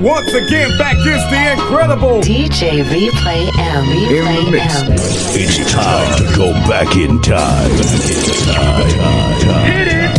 Once again, back is the incredible DJ Replay M. Replay In. M. It's time to go back in time. Hit it!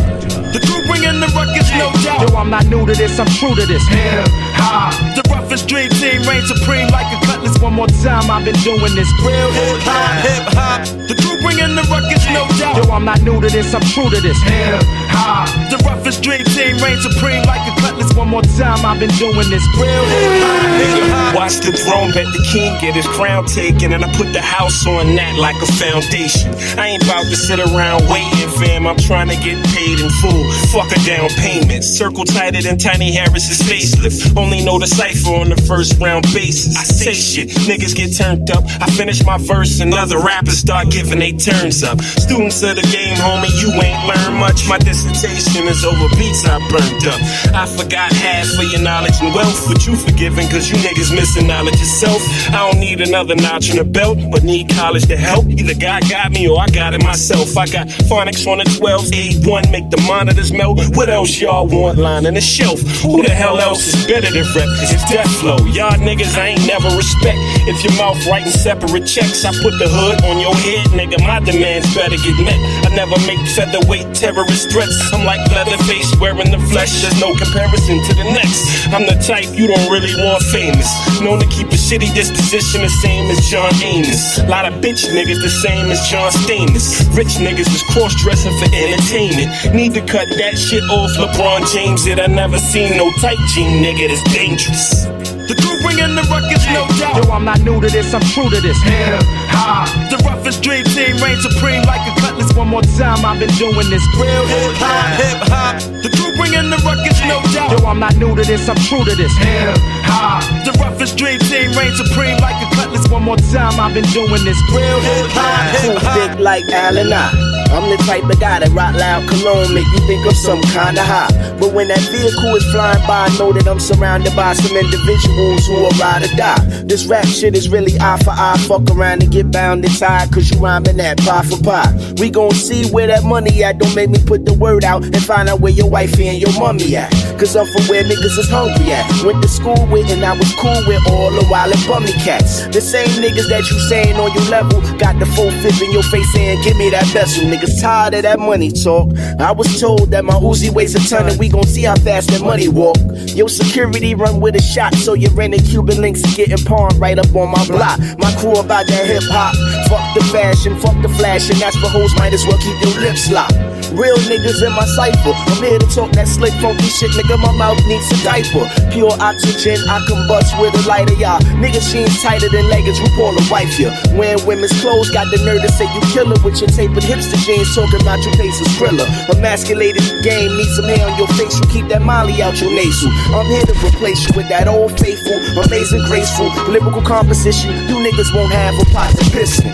The crew bringing the ruckus, no doubt. Yo, I'm not new to this, I'm true to this. Hip hop. The roughest dream team reign supreme like a cutlass. One more time, I've been doing this. Real Hip hop, hip hop. The crew bringing the ruckus, no doubt. Yo, I'm not new to this, I'm true to this. Hip hop. The roughest dream team reign supreme like a cutlass. One more time, I've been doing this. Real Hip. Watch the throne, bet the king get his crown taken, and I put the house on that like a foundation. I ain't about to sit around waiting, fam. I'm trying to get paid in full. Fuck a down payment. Circle tighter than Tiny Harris's facelift. Only know the cipher on the first round basis. I say shit, niggas get turned up. I finish my verse, and other rappers start giving they turns up. Students of the game, homie, you ain't learned much. My dissertation is over beats I burned up. I forgot half of your knowledge and wealth, but you forgiven cause you niggas missing knowledge yourself. I don't need another notch in the belt, but need college to help. Either God got me or I got it myself. I got phonics on the 12s, A1, make the monitors melt. What else y'all want lining the shelf? Who the hell else is better than rep? It's death flow. Y'all niggas I ain't never respect. If your mouth writing separate checks, I put the hood on your head, nigga. My demands better get met. I never make featherweight terrorist threats. I'm like Leatherface wearing the flesh. There's no comparison to the next. I'm the type you don't really want famous. Known to keep a shitty disposition the same as John Amos. Lot of bitch niggas the same as John Stamos. Rich niggas is cross dressing for entertainment. Need to cut that shit off. LeBron James it. I never seen no tight jean nigga that's dangerous. The crew bringing the ruckus, no doubt. Yo, I'm not new to this, I'm true to this. Hip hop. The roughest dream team reign supreme like a cutlass. One more time, I've been doing this. Real Hip hop, hip hop. The crew bringing the ruckus, no doubt. Yo, I'm not new to this, I'm true to this. Hip hop. The roughest dream team reign supreme like a cutlass. One more time, I've been doing this. Real Hip hop, hip Too thick like Allen I. I'm the type of guy that rock loud cologne, make you think of some kinda high. But when that vehicle is flying by, I know that I'm surrounded by some individuals who will ride or die. This rap shit is really eye for eye. Fuck around and get bound and tied, cause you rhyming that pie for pie. We gon' see where that money at. Don't make me put the word out and find out where your wifey and your mommy at. Cause I'm from where niggas is hungry at. Went to school with and I was cool with all the wild and bummy cats. The same niggas that you saying on your level got the full fifth in your face saying, Give me that vessel. Niggas tired of that money talk. I was told that my Uzi weighs a ton and we gon' see how fast that money walk. Your security run with a shot, so your rented Cuban links is getting pawned right up on my block. My crew about that hip hop. Fuck the fashion, fuck the flash, and that's for hoes, might as well keep your lips locked. Real niggas in my cipher. I'm here to talk that slick, funky shit, nigga. My mouth needs a diaper. Pure oxygen, I combust with a lighter, y'all. Niggas jeans tighter than leggings, RuPaul a wife ya. Wearing women's clothes, got the nerve to say you killer with your tapered hipster jeans, talking about your face is thriller. Emasculated game, need some hair on your face, you keep that molly out your nasal. I'm here to replace you with that old faithful, amazing, graceful, lyrical composition. You niggas won't have a pot to piston.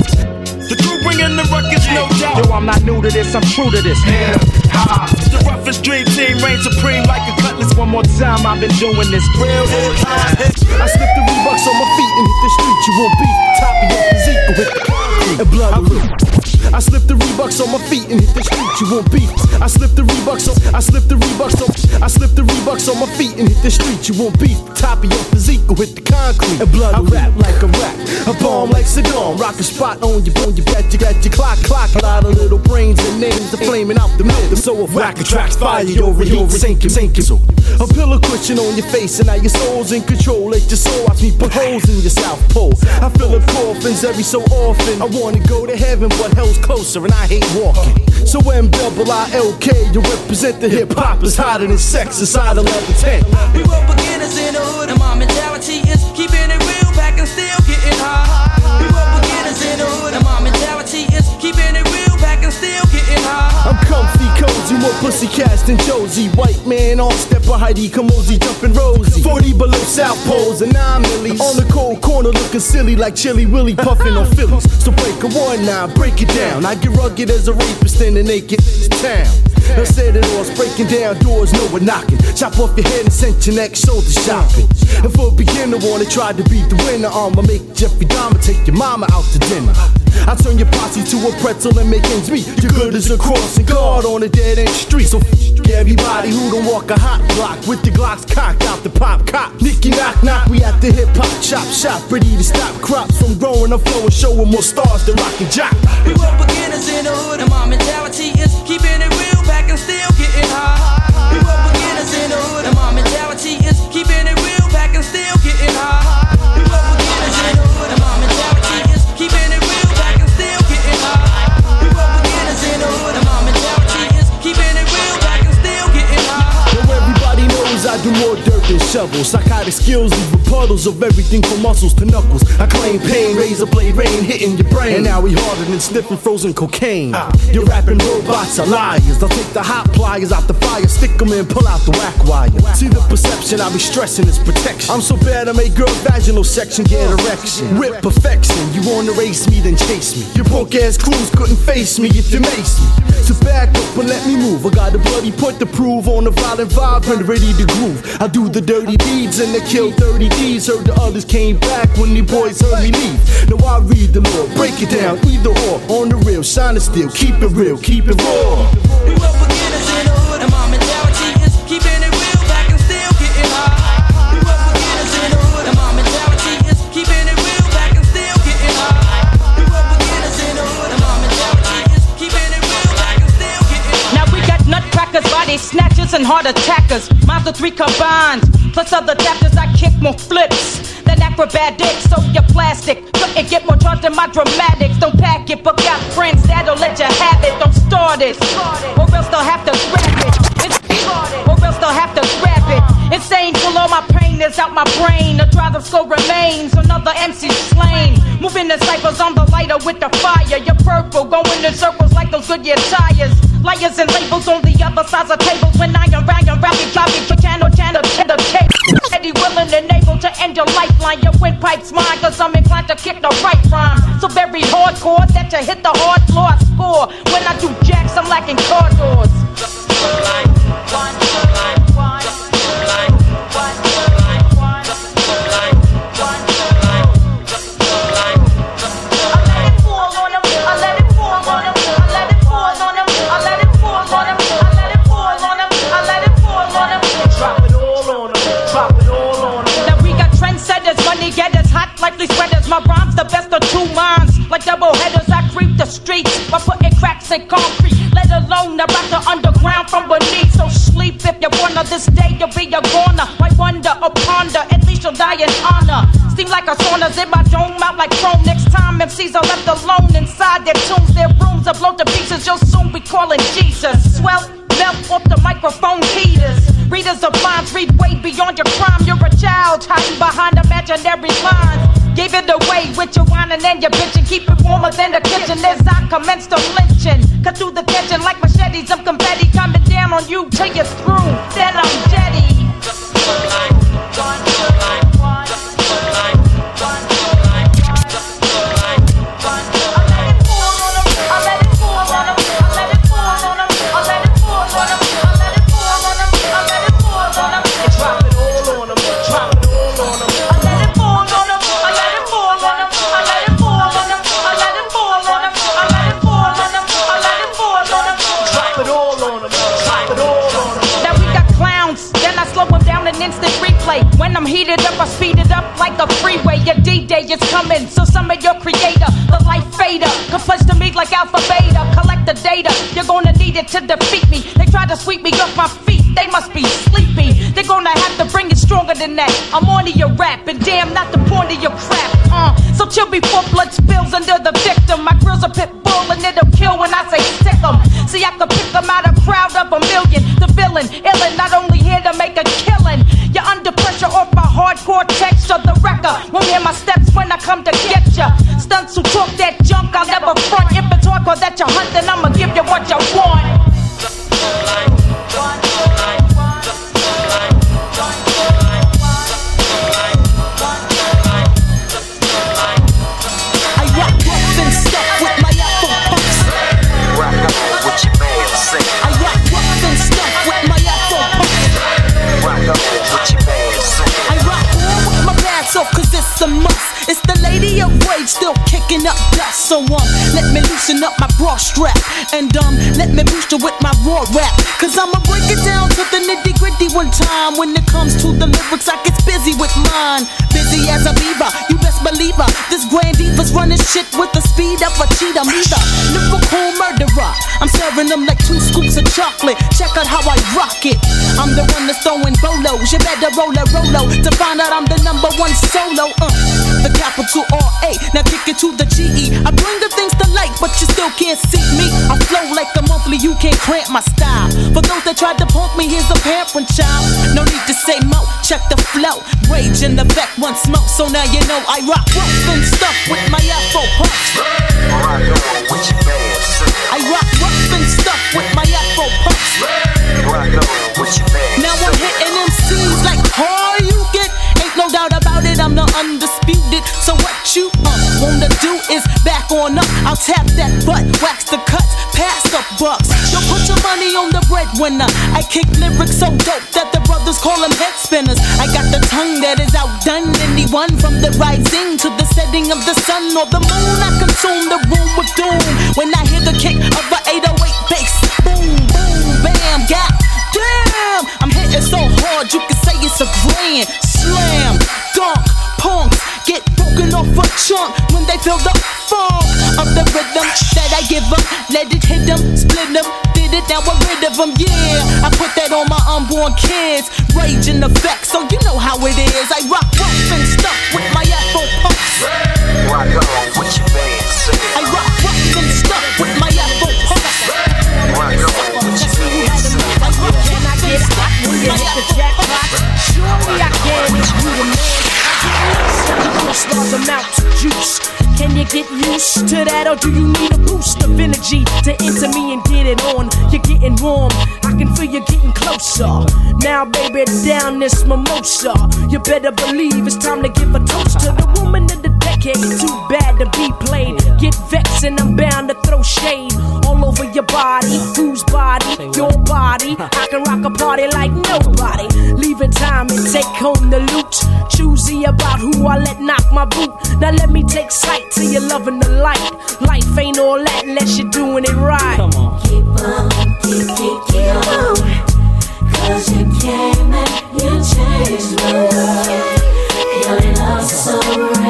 The crew bringing the ruckus, no doubt. To this, I'm true to this. Hip hop. The roughest dream team reign supreme like a cutlass. One more time, I've been doing this. Real Hip hop, I slip the Reeboks on my feet and hit the street. You won't beat top of your physique with the concrete and blood. I slip the Reeboks on my feet and hit the street. You won't beat. I slip the Reeboks on. I slip the Reeboks on. I slip the Reeboks on my feet and hit the street. You won't beat top of your physique with the concrete and blood. I rap like a rap. A bomb like Saddam. Rock a spot on your bone. your bet. You got your clock clock. A lot of little brains and names are flaming out the middle. So if whack attracts fire, you're overheat, sinking, sinking. So a pillow cushion on your face and now your soul's in control. Let your soul watch me put holes in your south pole. I feel the coffins every so often. I wanna go to heaven, but hell's closer and I hate walking. So M double I L K, you represent the hip hop is hotter than sex inside 1110. We more pussy cast than Josie. White man on step of Heidi Kamosi, jumping Rosie. 40 below South Poles and 9 millies. On the cold corner looking silly like Chilly Willy puffing on Phillies. So break a one now, break it down. I get rugged as a rapist in the naked town. I said it all, breaking down doors, no one knocking. Chop off your head and send your neck shoulder shopping. And for a beginner, wanna try to beat the winner. I'ma make Jeffrey Dahmer take your mama out to dinner. I turn your posse to a pretzel and make ends meet. You're good as a crossing guard on a dead end street. So f- everybody who don't walk a hot block with the Glocks cocked out the pop cop. Nicky knock knock, we at the hip hop chop shop, ready to stop crops from growing. I'm flowing, showing more stars than rock and jock. We were beginners in the hood, and my mentality shovels. Psychotic skills leave puddles of everything from muscles to knuckles. I claim pain, razor blade rain hitting your brain. And now we harder than sniffing frozen cocaine. You're rapping robots are liars. I'll take the hot pliers out the fire, stick 'em in, pull out the whack wire. See the perception I be stressing is protection. I'm so bad I make girl vaginal section get erection. Whip perfection. You wanna race me, then chase me. Your punk ass crews couldn't face me if you mace me. So back up and let me move. I got a bloody point to prove on the violent vibe and ready to groove. I do the dirty deeds and I kill 30 D's. Heard the others came back when the boys heard me leave. Now I read the law, break it down, either or. On the real, shine it still, keep it real, keep it raw. And heart attackers. Mazda 3 combined, plus other chapters. I kick more flips than acrobatics. So you're plastic. Couldn't get more charged than my dramatics. Don't pack it, but got friends that'll let you have it. Don't start it, or else they'll have to scrap it. It's or else they'll have to scrap it. Insane till all my pain is out my brain. The drive of remains. Another MC slain. Moving the ciphers on the lighter with the fire. You're purple, going in circles like those Goodyear tires. Liars and labels on the other sides of tables. Your lifeline. Your windpipe's mine, cause I'm inclined to kick the right rhyme. So very hardcore that you hit the hard floor. Score. When I do jacks, I'm lacking car concrete. Let alone about the underground from beneath. So sleep if you wanna. this day, you'll be a goner. Why wonder or ponder? At least you'll die in honor. Steam like a sauna's in my dome, out like chrome. Next time MCs are left alone inside their tombs, their rooms are blown to pieces. You'll soon be calling Jesus. Swell melt off the microphone heaters. Readers of minds read way beyond your crime. You're a child hiding behind imaginary lines. Gave it away with your whining and your bitching. Keep it warmer than the kitchen as I commence to lynching. You till you're through. Who talk that junk, I'll never raw rap. Cause I'ma break it down to the nitty gritty one time. When it comes to the lyrics, I get busy with mine. As a beaver, you best believe her. This grand diva's running shit with the speed of a cheetah. Me the lyrical murderer. I'm serving them like two scoops of chocolate. Check out how I rock it. I'm the one that's throwing bolos. You better roll a rolo to find out I'm the number one solo. Uh, the capital R A. Now kick it to the G E. I bring the things to light, but you still can't see me. I flow like a monthly, you can't cramp my style. For those that tried to punk me, here's a parent child. No need to say mo, check the flow. Rage in the back, one smoke, so now you know I rock rough and stuff with my Afro puffs. I rock rough and stuff with my Afro puffs. Now I'm hitting them MCs like all you get. Ain't no doubt about it, I'm the undisputed. So what you uh, wanna do is back on up. I'll tap that butt, wax the cuts, pass the bucks. Yo, put your money on the breadwinner. I kick lyrics so dope that the brothers call them head spinners. I got the tongue that is outdone anyone from the rising to the setting of the sun or the moon. I consume the room with doom when I hear the kick of a 808 bass. Boom, boom, bam, god damn. I'm hitting so hard you can say it's a grand slam. Dunk, punks get broken off a chunk when they feel the funk of the rhythm that I give them. Let it hit them, split them, did it, now I'm rid of them. Yeah, I put that on my unborn kids. Rage in effect, so you know how it is. I rock rough and stuff with my Afro pumps. Rock on with your band, sing. I rock rough and stuff with my Afro pumps. Rock on with your band, sing. Can I get hot when you hit the jackpot? Surely I can you the man. Such large amounts of juice. Can you get used to that, or do you need a boost of energy to enter me and get it on? You're getting warm, I can feel you getting closer. Now, baby, down this mimosa. You better believe it's time to give a toast to the woman of the decade. Too bad to be played. Get vexed, and I'm bound to throw shade all over your body. Whose body? Your body. I can rock a party like nobody. Leaving time and take home the loot. Choosy about who I let knock my boot. Now let me take sight to your loving the light. Life ain't all that unless you're doing it right. Come on. Keep on, keep, keep, keep on. Cause you came and you changed my world. Your love so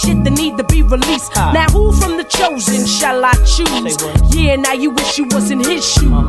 shit that need to be released. Now, who from the chosen shall I choose? Yeah, now you wish you was in his shoes.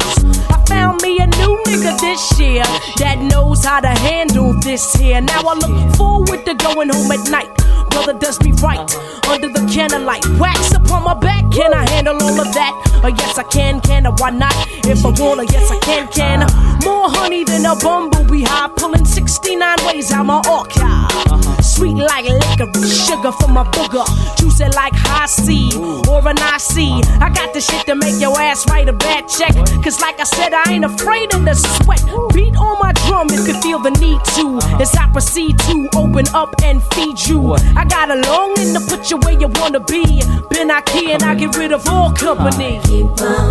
I found me a new nigga this year that knows how to handle this here. Now I look forward to going home at night. Brother does me right uh-huh. under the candlelight. Wax upon my back, can I handle all of that? Uh, yes, I can, can I? Why not? If I wanna, yes, I can, can I? Uh-huh. More honey than a bumblebee high, pulling 69 ways out my archive. Sweet like licorice, sugar for my booger, juicy like high C or an IC. I got the shit to make your ass write a bad check. Cause like I said, I ain't afraid of the sweat. Beat on my drum if you feel the need to. As I proceed to open up and feed you. I got a longing to put you where you wanna be. Been I can, I get rid of all company. Keep on,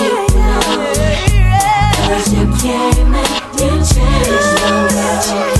keep, on. Cause you came and you changed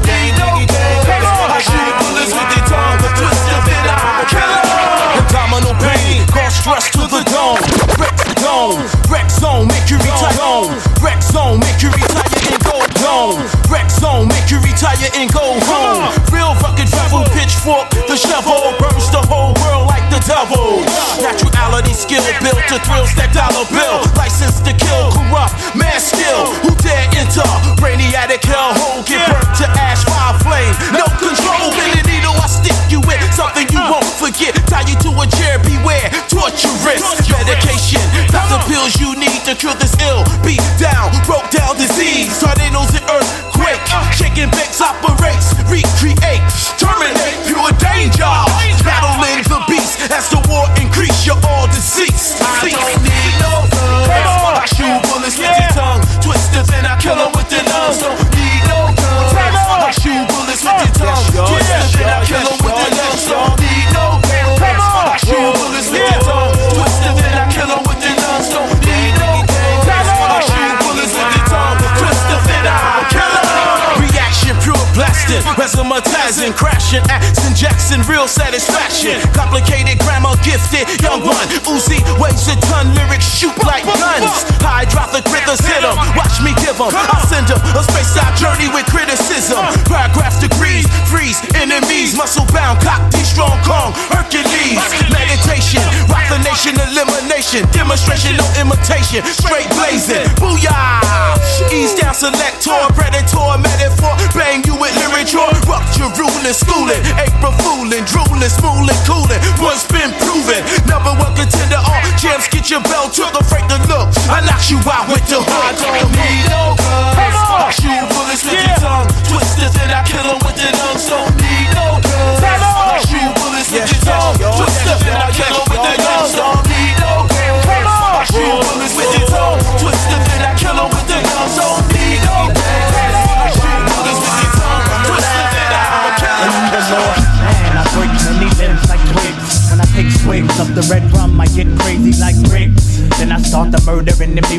cause stress to the dome. Wreck zone, wreck zone, make you retire. Wreck zone, make you retire and go dome. Wreck zone, make you retire and go home. Real fucking devil, pitchfork, the shovel burns the whole world like the devil. Naturality, skill, built to thrill, stack dollar bill. License to kill, corrupt, man skill. Who dare enter? Brainiac hellhole, get burnt to ash, fire flame. No control, a chair, beware, torturous medication. Not the pills you need to cure this ill. Beat down, broke down disease. Tornadoes and earthquake. Shaking bakes operates, recreate, satisfaction. Complicated grammar, gifted, young one. Uzi weighs a ton, lyrics shoot like guns. Hydropic rhythms hit 'em, watch me give 'em. I'll send 'em a space out journey with criticism. Paragraph degrees, freeze enemies, muscle bound, cock D strong Kong, Hercules. Meditation, rock the nation, elimination, demonstration, no imitation, straight blazing. Booyah! Ease down, selector, predator, metaphor, bang you with literature, rupture, ruling, schooling, April fooling, drooling, smooling, cooling. Once been proven, number one contender. All jams get your belt to the freight to look. I knock you out with the hook. I don't need no guns. I shoot bullets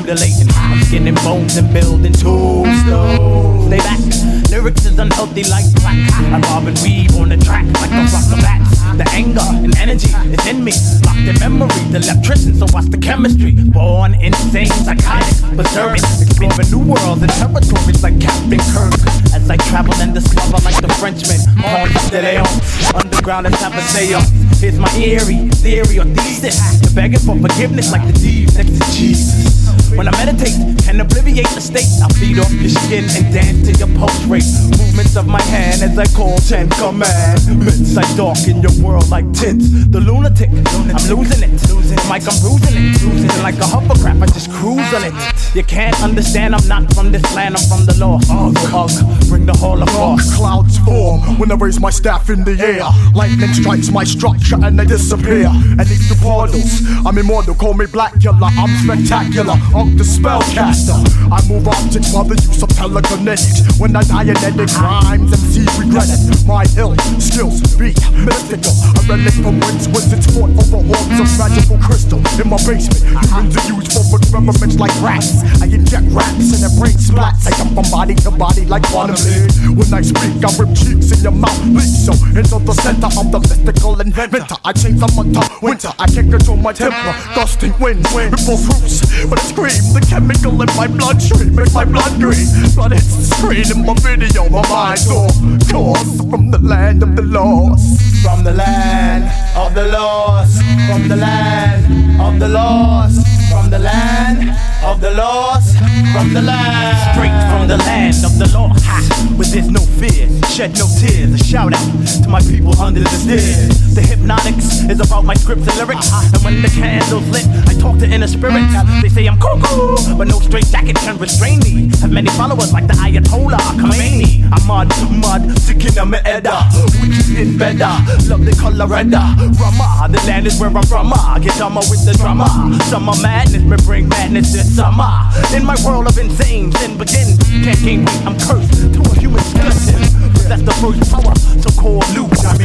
mutilating. I'm skinning bones and building tombstones. Stay back. Lyrics is unhealthy like crack. I bob and weave on the track like a flock of bats. The anger and energy is in me, locked in memory. The electrician, so what's the chemistry? Born insane, psychotic, berserk, exploring new worlds and territories like Captain Kirk. As I travel and discover like the Frenchman, underground and have a seance. Here's my eerie theory or thesis. You're begging for forgiveness like the thieves next to Jesus. When I meditate and obliviate the state, I feed off your skin and dance to your pulse rate. Movements of my hand as I call ten commandments. I darken your world like tints. The lunatic, I'm losing it. Like I'm bruising it. Losing like a hovercraft, I just cruise on it. You can't understand, I'm not from this land, I'm from the lost. Ugh, ugh, bring the us. clouds form when I raise my staff in the air. Lightning strikes my structure and they disappear. And these the portals, I'm immortal, call me Blacula. I'm spectacular, I'm the spellcaster. I move objects by the use of telekinetics. When I die in edit rhymes, MCs regret it. My ill skills be mystical. A relic from whence wizards fought over horns of magical crystal. In my basement, humans are used for experiments like rats. I inject rats and their brain splats. I jump from body to body like quantum When I speak, I rip cheeks in your mouth. Leak so into the center of the mystical inventor. I change summer to winter. I can't control my temper. Gusting winds, ripple roofs. But I scream, the chemical in my bloodstream makes my blood green. Blood hits the screen in my video. My mind's off course from the land of the lost. From the land of the lost, from the land of the lost, the land of the lost, from the land. Straight from the land of the lost, where there's no fear, shed no tears. A shout out to my people under the stairs. The hypnotics is about my scripts and lyrics, and when the candle's lit, I talk to inner spirits. They say I'm cuckoo, but no straight jacket can restrain me. Have many followers like the Ayatollah Khomeini. I'm mud, mud, sick in the edda, better. Love the color red, Rama. The land is where I'm from. ah. Get dumber with the drama. Summer madness, me bring madness this summer. In my world of insane, sin begins. Can't gain weight, I'm cursed to a human skeleton. That's the first power, so called Luke. I'm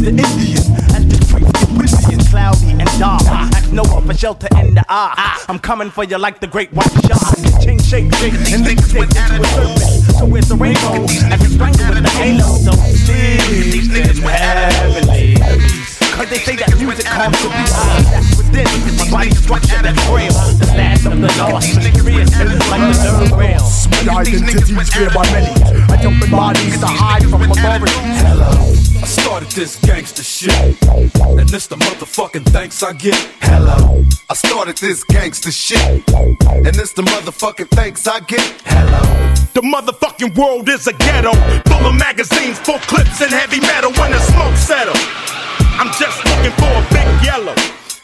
the Indian. As the streets get busy and cloudy and dark. Ask Noah for shelter in the ark. I'm coming for you like the great white shark. Change shape, shape, and leap shape into a serpent. So where's the rainbow? As we strangle with the halo. So these niggas were heavenly. Cause they say that music comes to be high. That's within my body structure that's frail. The land of the lost, mysterious like the third rail. My identity's feared by many. I jump in bodies to hide from authority. Hello. I started this gangster shit. And this the motherfucking thanks I get. Hello. I started this gangster shit. And this the motherfucking thanks I get. Hello. The motherfucking world is a ghetto. Full of magazines, full clips, and heavy metal when the smoke settles. I'm just looking for a big yellow.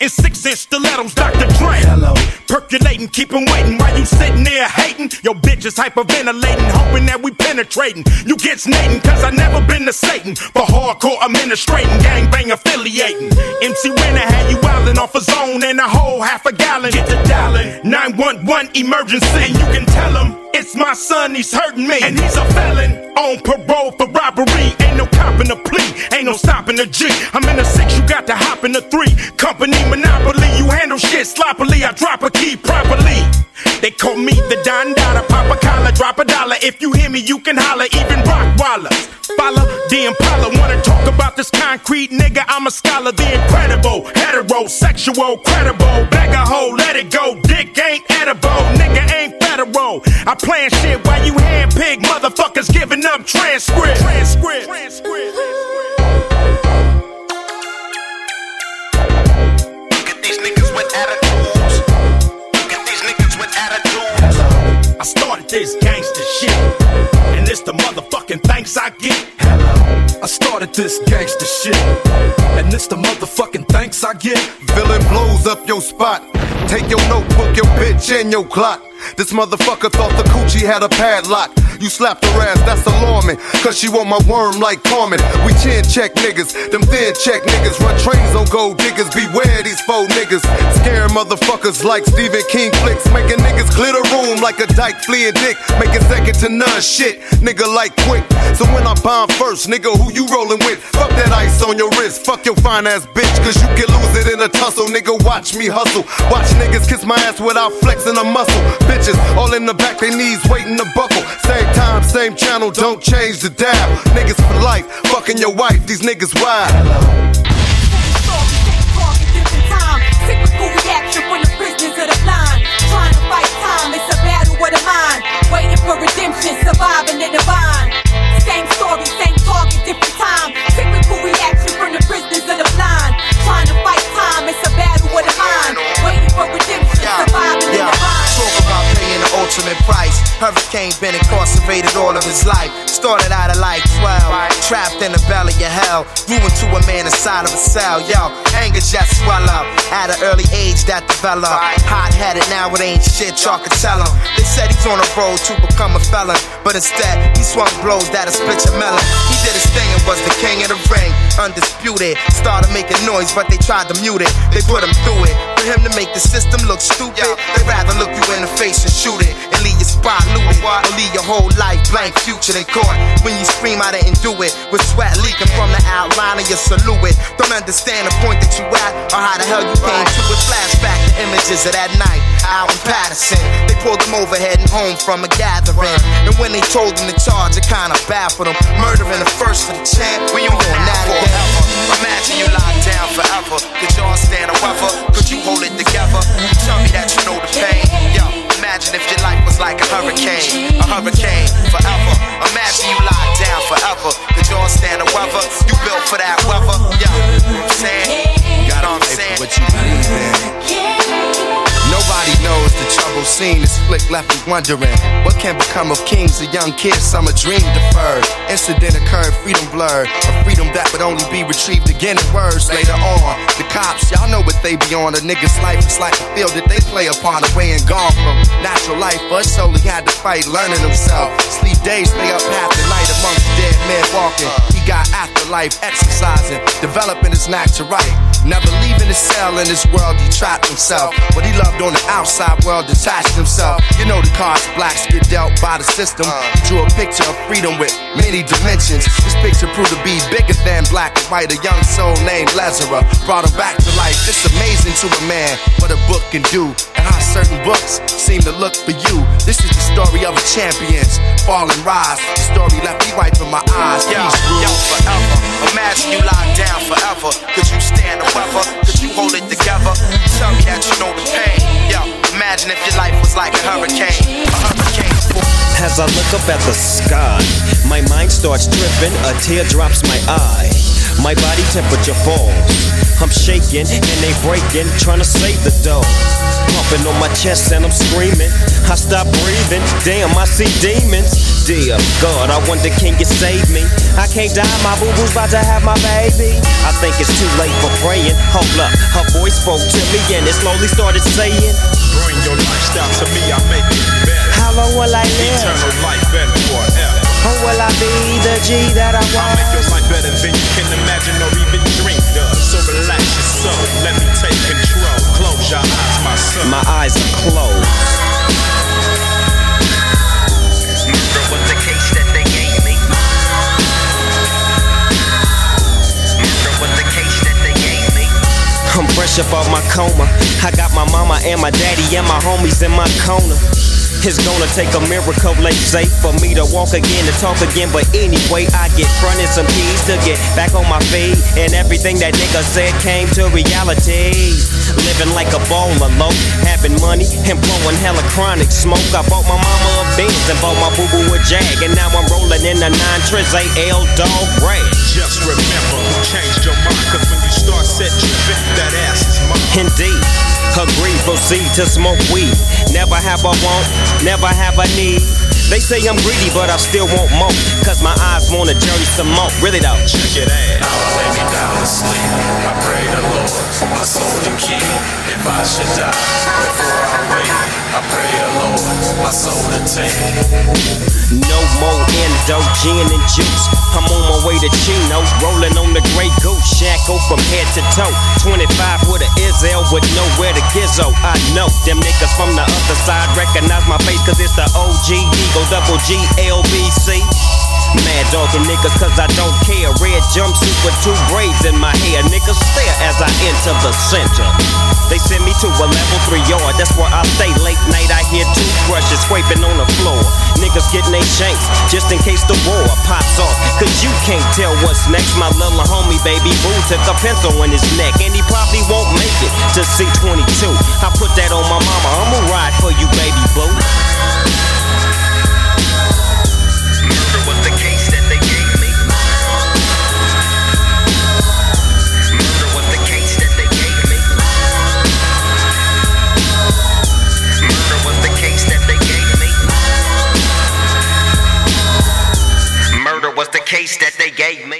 In six inch stilettos, Dr. Dre. Hello. Percolating, keep waiting while you sitting there hating. Your bitch is hyperventilating, hoping that we penetrating. You get snating, cause I never been to Satan. For hardcore administrating, gangbang affiliating. MC Renner had you wildin' off a zone and a whole half a gallon. Get the dialing, 911 emergency. And you can tell him it's my son, he's hurting me. And he's a felon on parole for robbery. Ain't no copping the plea, ain't no stopping the G. I'm in a six, you got to hop in the three. Company monopoly, you handle shit sloppily. I drop a key properly. They call me the Don Dada, pop a collar, drop a dollar. If you hear me, you can holler, even rock Rockwallers. Follow the Impala, wanna talk about this concrete nigga? I'm a scholar, the incredible, heterosexual, credible. Bag a hoe, let it go. Dick ain't edible, nigga ain't federal. I plan shit while you handpick motherfuckers giving up transcript. Transcript. Transcript. These niggas with attitudes. Get these niggas with attitudes. I started this gangster shit, and it's the motherfucking thanks I get. I started this gangster shit, and it's the motherfucking thanks I get. Villain blows up your spot. Take your notebook, your bitch, and your clock. This motherfucker thought the coochie had a padlock. You slapped her ass, that's alarming. Cause she want my worm like Carmen. We chin check niggas, them thin check niggas. Run trains on gold diggers, beware these faux niggas. Scare motherfuckers like Stephen King flicks. Making niggas clear the room like a dyke fleeing dick. Making second to none shit, nigga like quick. So when I bomb first, nigga, who you rolling with? Fuck that ice on your wrist, fuck your fine ass bitch. Cause you can lose it in a tussle, nigga. Watch me hustle. Watch niggas kiss my ass without flexing a muscle. Bitches all in the back, they knees waiting to buckle. Same time, same channel, don't change the dial. Niggas for life, fucking your wife, these niggas wild. Typical reaction from the prisoners of the blind. Trying to fight time, it's a battle with a mind. Waiting for redemption, surviving in the vine. Same story, same target, different time. Typical reaction from the prisoners of the. Trying to fight time, it's a battle with a mind. Waiting for redemption, surviving in Yeah, the. Price. Hurricane been incarcerated all of his life. Started out at like 12, trapped in the belly of hell. Grew into a man inside of a cell. Yo, anger just swell up. At an early age that developed. Hot headed, now it ain't shit, y'all can tell him. They said he's on a road to become a felon. But instead, he swung blows that'll split your melon. He did his thing and was the king of the ring. Undisputed. Started making noise, but they tried to mute it. They put him through it. For him to make the system look stupid, they'd rather look you in the face and shoot it. And leave your spot looted. Or leave your whole life blank future in court. When you scream, I didn't do it. With sweat leaking from the outline of your silhouette. Don't understand the point that you at, or how the hell you came to it. Flashback the images of that night out in Paterson. They pulled him over heading home from a gathering. And when they told him the charge, it kinda baffled him. Murdering the first for the champ. Weather? You built for that weather. Scene. This flick left me wondering what can become of kings, a young kid, summer dream deferred. Incident occurred, freedom blurred. A freedom that would only be retrieved again in words later on. The cops, y'all know what they be on. A nigga's life is like a field that they play upon, away and gone from natural life. But solely had to fight, learning himself. Sleep days, stay up half the night amongst dead men walking. He got afterlife, exercising, developing his knack to write. Never leaving his cell in this world, he trapped himself. What he loved on the outside world detached himself. You know the cards blacks get dealt by the system. He drew a picture of freedom with many dimensions. This picture proved to be bigger than black and white. A young soul named Lazarus brought him back to life. It's amazing to a man what a book can do and how certain books seem to look for you. This is the story of a champion's fall and rise. The story left me wiping my eyes. Yo, Peace, rule. yo, forever. Imagine you locked down forever. Could you stand the weather? Could you hold it together? Tell me that you know the pain. Yo, imagine if your life was like a hurricane. A hurricane. As I look up at the sky, my mind starts tripping, a tear drops my eye. my body temperature falls. I'm shaking and they breaking, trying to save the dough. Pumping on my chest and I'm screaming. I stop breathing, damn, I see demons. Dear God, I wonder can you save me? I can't die, my boo boo's about to have my baby. I think it's too late for praying. Hold up, her voice spoke to me and it slowly started saying, Bring your lifestyle to me, I make it better. How long will I live? Eternal life better forever. Or will I be the G that I I'll make your life better than you can imagine or even dream of. So relax your soul, let me take control. Close your eyes, my son. My eyes are closed. Murder was the case that they gave me. Murder was the case that they gave me. I'm fresh up off my coma. I got my mama and my daddy and my homies in my corner. It's gonna take a miracle, let's say, for me to walk again and talk again. But anyway, I get fronted some keys to get back on my feet. And everything that nigga said came to reality. Living like a baller, low, having money and blowing hella chronic smoke. I bought my mama a Benz and bought my boo boo a Jag. And now I'm rolling in a 9 Triz AL dog rag. Just remember who changed your mind, cause when you start set tripping, that ass is mine. Indeed. Agree, proceed to smoke weed. Never have a want, never have a need. They say I'm greedy, but I still want more. Cause my eyes wanna journey some more. Really though. Check it out. Now I lay me down to sleep. I pray the Lord, my soul to keep. If I should die before I wake, I pray Lord, my soul to take. No more endo, gin and juice. I'm on my way to Chino, rolling on the Grey Goose, shackle from head to toe. 25 with a Izzel with nowhere to gizzo. I know them niggas from the other side recognize my face, cause it's the OG Eagle Double G LBC. Mad dogging niggas cause I don't care. Red jumpsuit with two braids in my hair. Niggas stare as I enter the center. They send me to a level three yard. That's where I stay late night. I hear toothbrushes scraping on the floor. Niggas getting they shanks just in case the war pops off. Cause you can't tell what's next. My little homie, baby boo, took a pencil in his neck. And he probably won't make it to C22. I put that on my mama. I'ma ride for you, baby boo. Case that they gave me.